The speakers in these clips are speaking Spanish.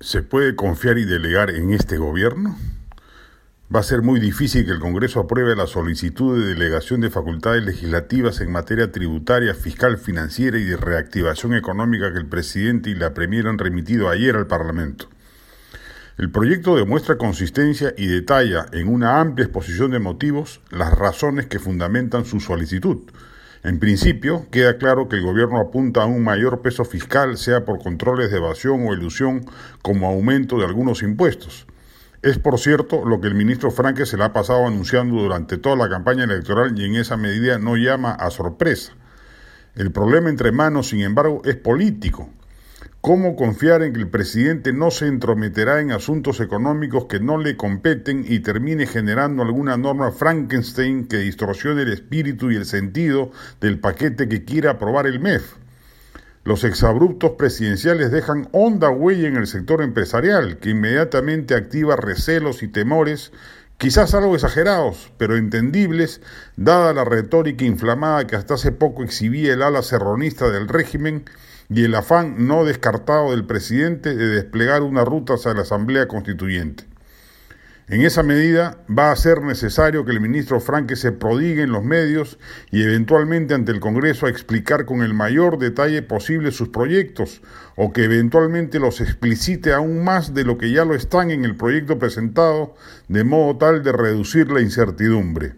¿Se puede confiar y delegar en este gobierno? Va a ser muy difícil que el Congreso apruebe la solicitud de delegación de facultades legislativas en materia tributaria, fiscal, financiera y de reactivación económica que el presidente y la Premier han remitido ayer al Parlamento. El proyecto demuestra consistencia y detalla en una amplia exposición de motivos las razones que fundamentan su solicitud en principio, queda claro que el gobierno apunta a un mayor peso fiscal, sea por controles de evasión o ilusión, como aumento de algunos impuestos. Es, por cierto, lo que el ministro Franque se le ha pasado anunciando durante toda la campaña electoral y en esa medida no llama a sorpresa. El problema entre manos, sin embargo, es político. ¿Cómo confiar en que el presidente no se entrometerá en asuntos económicos que no le competen y termine generando alguna norma Frankenstein que distorsione el espíritu y el sentido del paquete que quiera aprobar el MEF? Los exabruptos presidenciales dejan honda huella en el sector empresarial, que inmediatamente activa recelos y temores, quizás algo exagerados, pero entendibles, dada la retórica inflamada que hasta hace poco exhibía el ala serronista del régimen y el afán no descartado del presidente de desplegar una ruta hacia la Asamblea Constituyente. En esa medida va a ser necesario que el ministro Franque se prodigue en los medios y eventualmente ante el Congreso a explicar con el mayor detalle posible sus proyectos o que eventualmente los explicite aún más de lo que ya lo están en el proyecto presentado de modo tal de reducir la incertidumbre.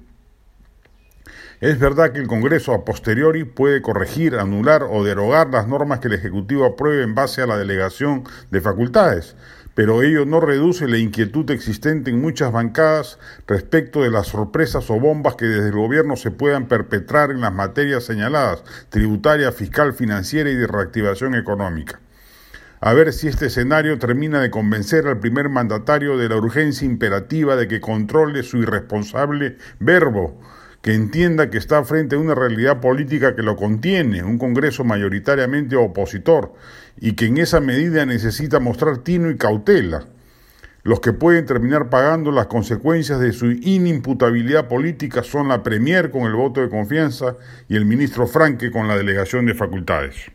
Es verdad que el Congreso a posteriori puede corregir, anular o derogar las normas que el Ejecutivo apruebe en base a la delegación de facultades, pero ello no reduce la inquietud existente en muchas bancadas respecto de las sorpresas o bombas que desde el gobierno se puedan perpetrar en las materias señaladas, tributaria, fiscal, financiera y de reactivación económica. A ver si este escenario termina de convencer al primer mandatario de la urgencia imperativa de que controle su irresponsable verbo, que entienda que está frente a una realidad política que lo contiene, un Congreso mayoritariamente opositor, y que en esa medida necesita mostrar tino y cautela. Los que pueden terminar pagando las consecuencias de su inimputabilidad política son la Premier con el voto de confianza y el ministro Franque con la delegación de facultades.